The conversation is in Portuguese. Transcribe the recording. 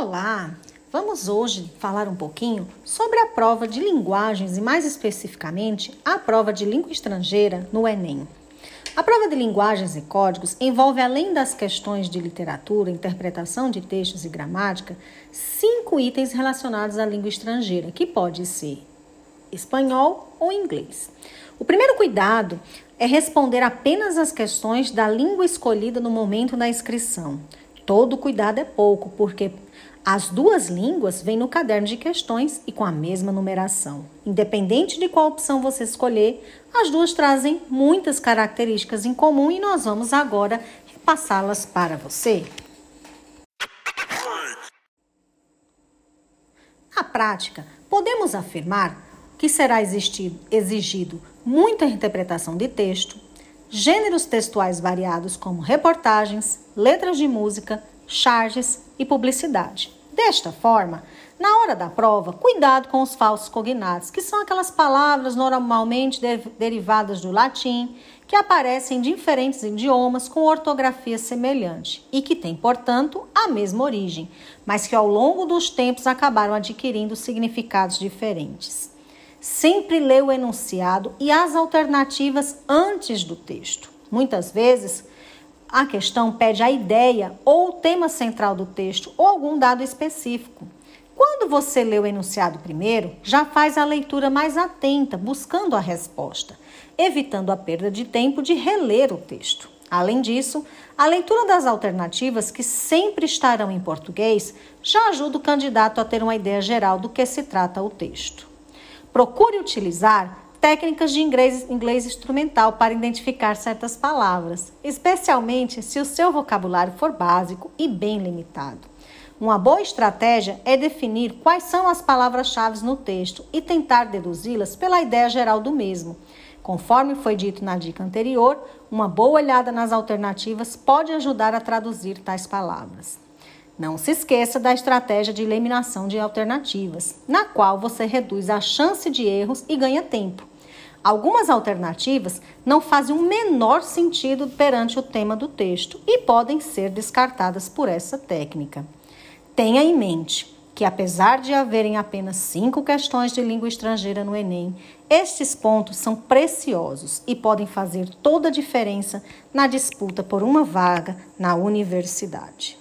Olá! Vamos hoje falar um pouquinho sobre a prova de linguagens e, mais especificamente, a prova de língua estrangeira no Enem. A prova de linguagens e códigos envolve, além das questões de literatura, interpretação de textos e gramática, cinco itens relacionados à língua estrangeira, que pode ser espanhol ou inglês. O primeiro cuidado é responder apenas às questões da língua escolhida no momento da inscrição. Todo cuidado é pouco, porque as duas línguas vêm no caderno de questões e com a mesma numeração. Independente de qual opção você escolher, as duas trazem muitas características em comum e nós vamos agora repassá-las para você. Na prática, podemos afirmar que será exigido muita interpretação de texto, gêneros textuais variados como reportagens, letras de música, charges e publicidade. Desta forma, na hora da prova, cuidado com os falsos cognatos, que são aquelas palavras normalmente de derivadas do latim, que aparecem em diferentes idiomas com ortografia semelhante e que têm, portanto, a mesma origem, mas que ao longo dos tempos acabaram adquirindo significados diferentes. Sempre lê o enunciado e as alternativas antes do texto. Muitas vezes, a questão pede a ideia ou o tema central do texto ou algum dado específico. Quando você lê o enunciado primeiro, já faz a leitura mais atenta, buscando a resposta, evitando a perda de tempo de reler o texto. Além disso, a leitura das alternativas, que sempre estarão em português, já ajuda o candidato a ter uma ideia geral do que se trata o texto. Procure utilizar técnicas de inglês, inglês instrumental para identificar certas palavras, especialmente se o seu vocabulário for básico e bem limitado. Uma boa estratégia é definir quais são as palavras-chave no texto e tentar deduzi-las pela ideia geral do mesmo. Conforme foi dito na dica anterior, uma boa olhada nas alternativas pode ajudar a traduzir tais palavras. Não se esqueça da estratégia de eliminação de alternativas, na qual você reduz a chance de erros e ganha tempo. Algumas alternativas não fazem o menor sentido perante o tema do texto e podem ser descartadas por essa técnica. Tenha em mente que, apesar de haverem apenas cinco questões de língua estrangeira no Enem, estes pontos são preciosos e podem fazer toda a diferença na disputa por uma vaga na universidade.